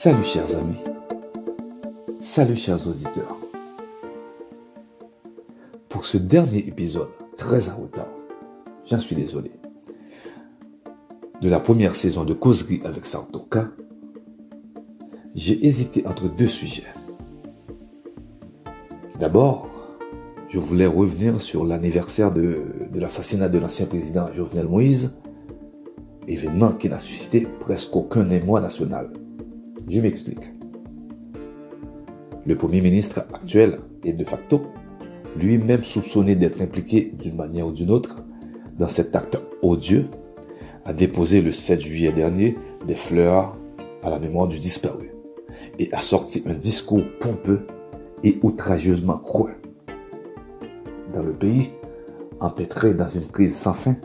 Salut chers amis. Salut chers auditeurs. Pour ce dernier épisode, très en retard, j'en suis désolé, de la première saison de Causerie avec Sartoka, j'ai hésité entre deux sujets. D'abord, je voulais revenir sur l'anniversaire de, de l'assassinat de l'ancien président Jovenel Moïse, événement qui n'a suscité presque aucun émoi national. Je m'explique. Le Premier ministre actuel est de facto lui-même soupçonné d'être impliqué d'une manière ou d'une autre dans cet acte odieux, a déposé le 7 juillet dernier des fleurs à la mémoire du disparu et a sorti un discours pompeux et outrageusement creux. Dans le pays, empêtré dans une crise sans fin,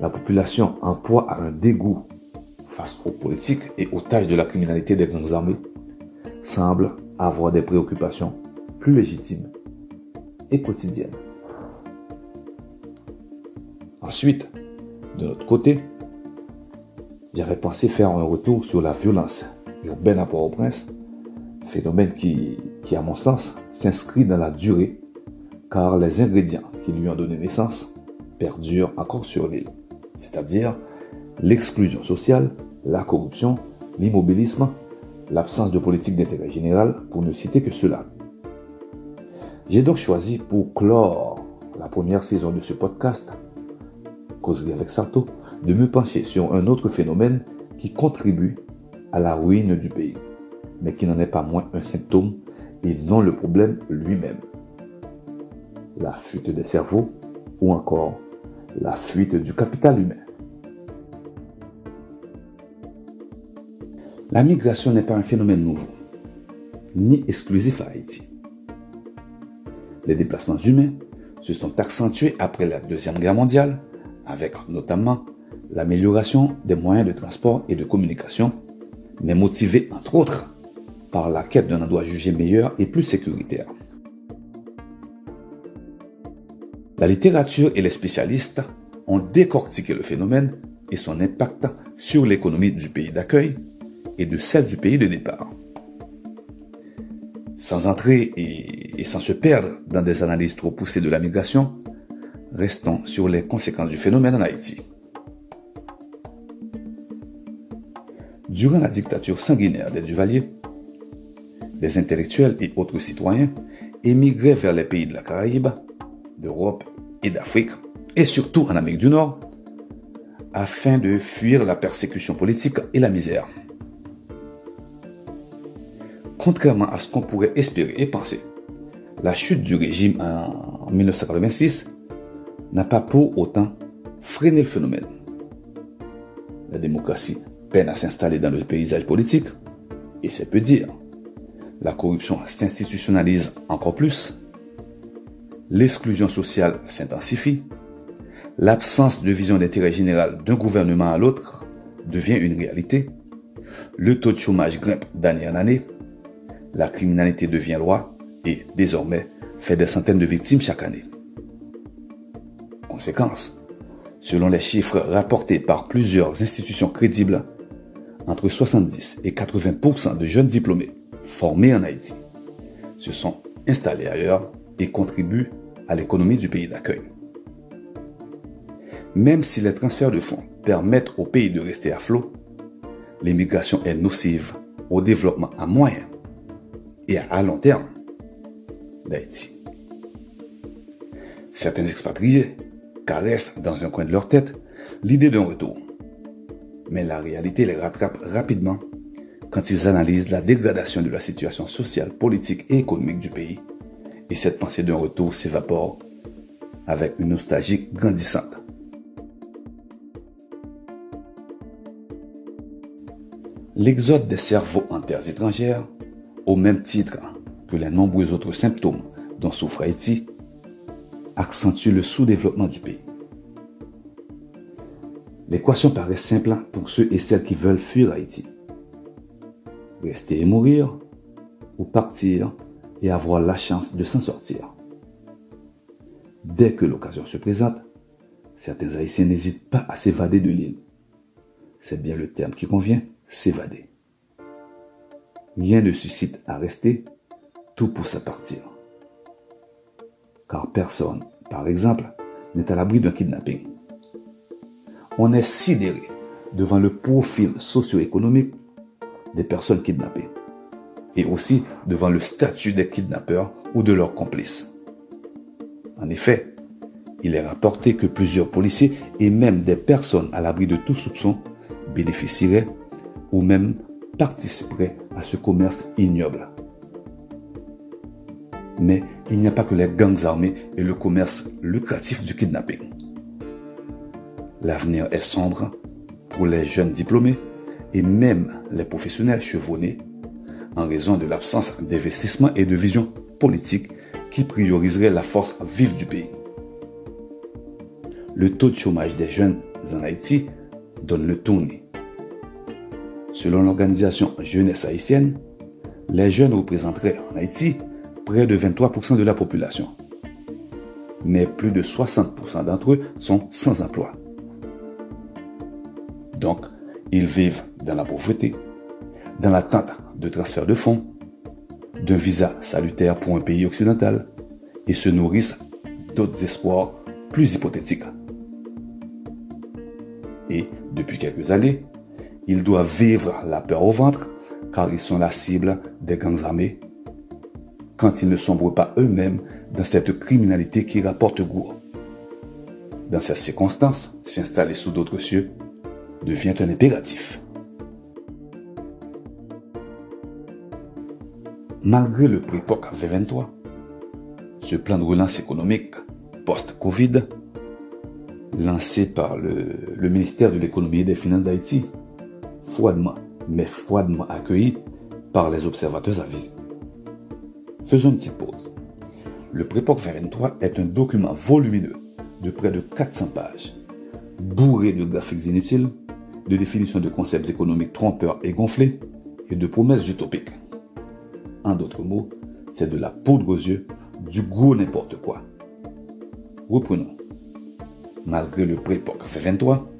la population en proie à un dégoût aux politiques et aux tâches de la criminalité des grandes armées semble avoir des préoccupations plus légitimes et quotidiennes. Ensuite, de notre côté, j'avais pensé faire un retour sur la violence urbaine à Port-au-Prince, phénomène qui, qui, à mon sens, s'inscrit dans la durée, car les ingrédients qui lui ont donné naissance perdurent encore sur l'île, c'est-à-dire l'exclusion sociale, la corruption, l'immobilisme, l'absence de politique d'intérêt général, pour ne citer que cela. J'ai donc choisi pour clore la première saison de ce podcast, Causerie avec Sarto, de me pencher sur un autre phénomène qui contribue à la ruine du pays, mais qui n'en est pas moins un symptôme et non le problème lui-même. La fuite des cerveaux ou encore la fuite du capital humain. La migration n'est pas un phénomène nouveau, ni exclusif à Haïti. Les déplacements humains se sont accentués après la Deuxième Guerre mondiale, avec notamment l'amélioration des moyens de transport et de communication, mais motivés entre autres par la quête d'un endroit jugé meilleur et plus sécuritaire. La littérature et les spécialistes ont décortiqué le phénomène et son impact sur l'économie du pays d'accueil et de celle du pays de départ. Sans entrer et, sans se perdre dans des analyses trop poussées de la migration, restons sur les conséquences du phénomène en Haïti. Durant la dictature sanguinaire des Duvaliers, des intellectuels et autres citoyens émigraient vers les pays de la Caraïbe, d'Europe et d'Afrique, et surtout en Amérique du Nord, afin de fuir la persécution politique et la misère. Contrairement à ce qu'on pourrait espérer et penser, la chute du régime en 1986 n'a pas pour autant freiné le phénomène. La démocratie peine à s'installer dans le paysage politique, et c'est peu dire. La corruption s'institutionnalise encore plus, l'exclusion sociale s'intensifie, l'absence de vision d'intérêt général d'un gouvernement à l'autre devient une réalité, le taux de chômage grimpe d'année en année, la criminalité devient loi et, désormais, fait des centaines de victimes chaque année. Conséquence, selon les chiffres rapportés par plusieurs institutions crédibles, entre 70 et 80% de jeunes diplômés formés en Haïti se sont installés ailleurs et contribuent à l'économie du pays d'accueil. Même si les transferts de fonds permettent au pays de rester à flot, l'immigration est nocive au développement à moyen et à long terme d'Haïti. Certains expatriés caressent dans un coin de leur tête l'idée d'un retour. Mais la réalité les rattrape rapidement quand ils analysent la dégradation de la situation sociale, politique et économique du pays. Et cette pensée d'un retour s'évapore avec une nostalgie grandissante. L'exode des cerveaux en terres étrangères au même titre que les nombreux autres symptômes dont souffre Haïti, accentue le sous-développement du pays. L'équation paraît simple pour ceux et celles qui veulent fuir Haïti. Rester et mourir, ou partir et avoir la chance de s'en sortir. Dès que l'occasion se présente, certains Haïtiens n'hésitent pas à s'évader de l'île. C'est bien le terme qui convient, s'évader. Rien ne suscite à rester, tout pousse à partir. Car personne, par exemple, n'est à l'abri d'un kidnapping. On est sidéré devant le profil socio-économique des personnes kidnappées et aussi devant le statut des kidnappeurs ou de leurs complices. En effet, il est rapporté que plusieurs policiers et même des personnes à l'abri de tout soupçon bénéficieraient ou même participeraient à ce commerce ignoble. Mais il n'y a pas que les gangs armés et le commerce lucratif du kidnapping. L'avenir est sombre pour les jeunes diplômés et même les professionnels chevronnés en raison de l'absence d'investissement et de vision politique qui prioriserait la force vive du pays. Le taux de chômage des jeunes en Haïti donne le tournis. Selon l'organisation Jeunesse haïtienne, les jeunes représenteraient en Haïti près de 23% de la population. Mais plus de 60% d'entre eux sont sans emploi. Donc, ils vivent dans la pauvreté, dans l'attente de transfert de fonds, d'un visa salutaire pour un pays occidental et se nourrissent d'autres espoirs plus hypothétiques. Et depuis quelques années, ils doivent vivre la peur au ventre car ils sont la cible des gangs armés quand ils ne sombrent pas eux-mêmes dans cette criminalité qui rapporte goût. Dans ces circonstances, s'installer sous d'autres cieux devient un impératif. Malgré le prépoque V23, ce plan de relance économique post-Covid, lancé par le, ministère de l'économie et des finances d'Haïti, froidement, mais froidement accueilli par les observateurs avisés. Faisons une petite pause. Le Prépoc 2023 est un document volumineux de près de 400 pages, bourré de graphiques inutiles, de définitions de concepts économiques trompeurs et gonflés, et de promesses utopiques. En d'autres mots, c'est de la poudre aux yeux, du gros n'importe quoi. Reprenons. Malgré le Prépoc 2023,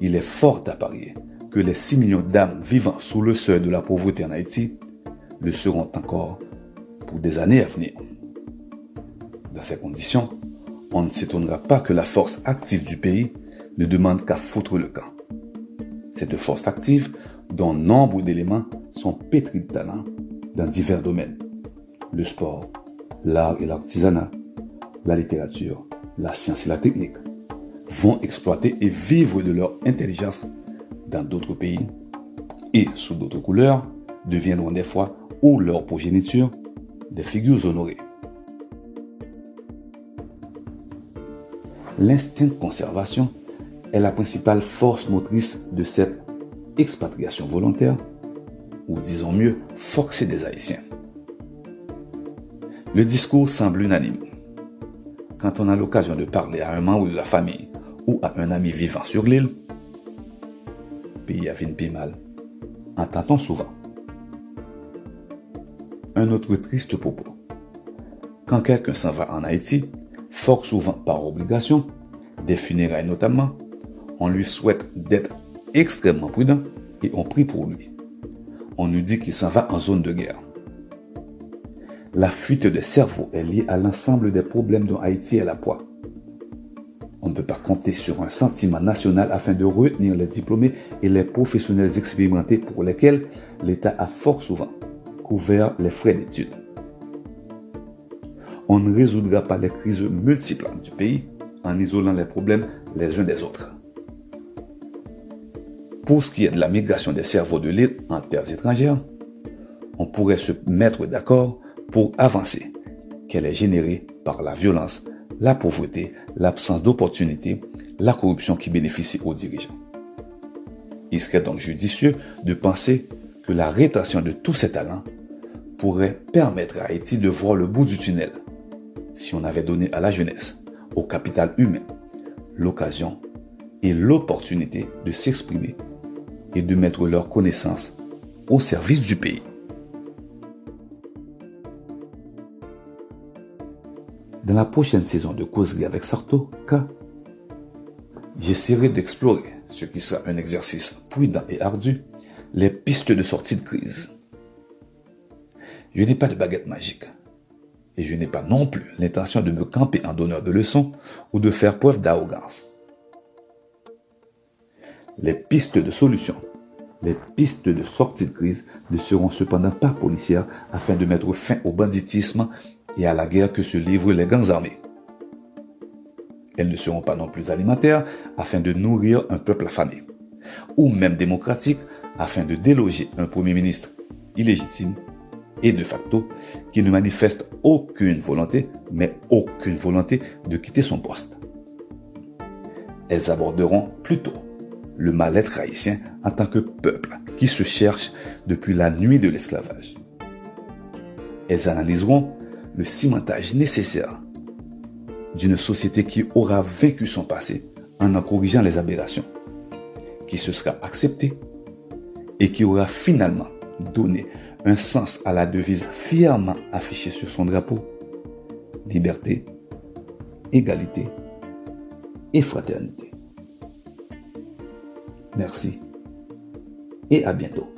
il est fort à parier que les 6 millions d'âmes vivant sous le seuil de la pauvreté en Haïti le seront encore pour des années à venir. Dans ces conditions, on ne s'étonnera pas que la force active du pays ne demande qu'à foutre le camp. Cette force active, dont nombre d'éléments sont pétris de talent dans divers domaines. Le sport, l'art et l'artisanat, la littérature, la science et la technique, vont exploiter et vivre de leur intelligence dans d'autres pays et sous d'autres couleurs deviendront des fois ou leur progéniture des figures honorées. L'instinct de conservation est la principale force motrice de cette expatriation volontaire, ou disons mieux, forcée des Haïtiens. Le discours semble unanime. Quand on a l'occasion de parler à un membre de la famille ou à un ami vivant sur l'île, pays à vie mal, entend-on souvent un autre triste propos. Quand quelqu'un s'en va en Haïti, fort souvent par obligation, des funérailles notamment, on lui souhaite d'être extrêmement prudent et on prie pour lui. On nous dit qu'il s'en va en zone de guerre. La fuite des cerveaux est liée à l'ensemble des problèmes dont Haïti est la poids. On ne peut pas compter sur un sentiment national afin de retenir les diplômés et les professionnels expérimentés pour lesquels l'État a fort souvent couvert les frais d'études. On ne résoudra pas les crises multiples du pays en isolant les problèmes les uns des autres. Pour ce qui est de la migration des cerveaux de l'île en terres étrangères, on pourrait se mettre d'accord pour avancer qu'elle est générée par la violence, la pauvreté, l'absence d'opportunités, la corruption qui bénéficie aux dirigeants. Il serait donc judicieux de penser que la rétention de tous ces talents pourrait permettre à Haïti de voir le bout du tunnel si on avait donné à la jeunesse, au capital humain, l'occasion et l'opportunité de s'exprimer et de mettre leurs connaissances au service du pays. Dans la prochaine saison de Causerie avec Sarto, K, j'essaierai d'explorer, ce qui sera un exercice prudent et ardu, les pistes de sortie de crise Je n'ai pas de baguette magique. Et je n'ai pas non plus l'intention de me camper en donneur de leçons ou de faire preuve d'arrogance. Les pistes de solution, les pistes de sortie de crise ne seront cependant pas policières afin de mettre fin au banditisme et à la guerre que se livrent les grands armées. Elles ne seront pas non plus alimentaires afin de nourrir un peuple affamé, ou même démocratiques afin de déloger un Premier ministre illégitime et de facto qui ne manifeste aucune volonté, mais aucune volonté de quitter son poste. Elles aborderont plutôt le mal-être haïtien en tant que peuple qui se cherche depuis la nuit de l'esclavage. Elles analyseront le cimentage nécessaire d'une société qui aura vaincu son passé en en corrigeant les aberrations, qui se sera acceptée et qui aura finalement donné un sens à la devise fièrement affichée sur son drapeau. Liberté, égalité et fraternité. Merci et à bientôt.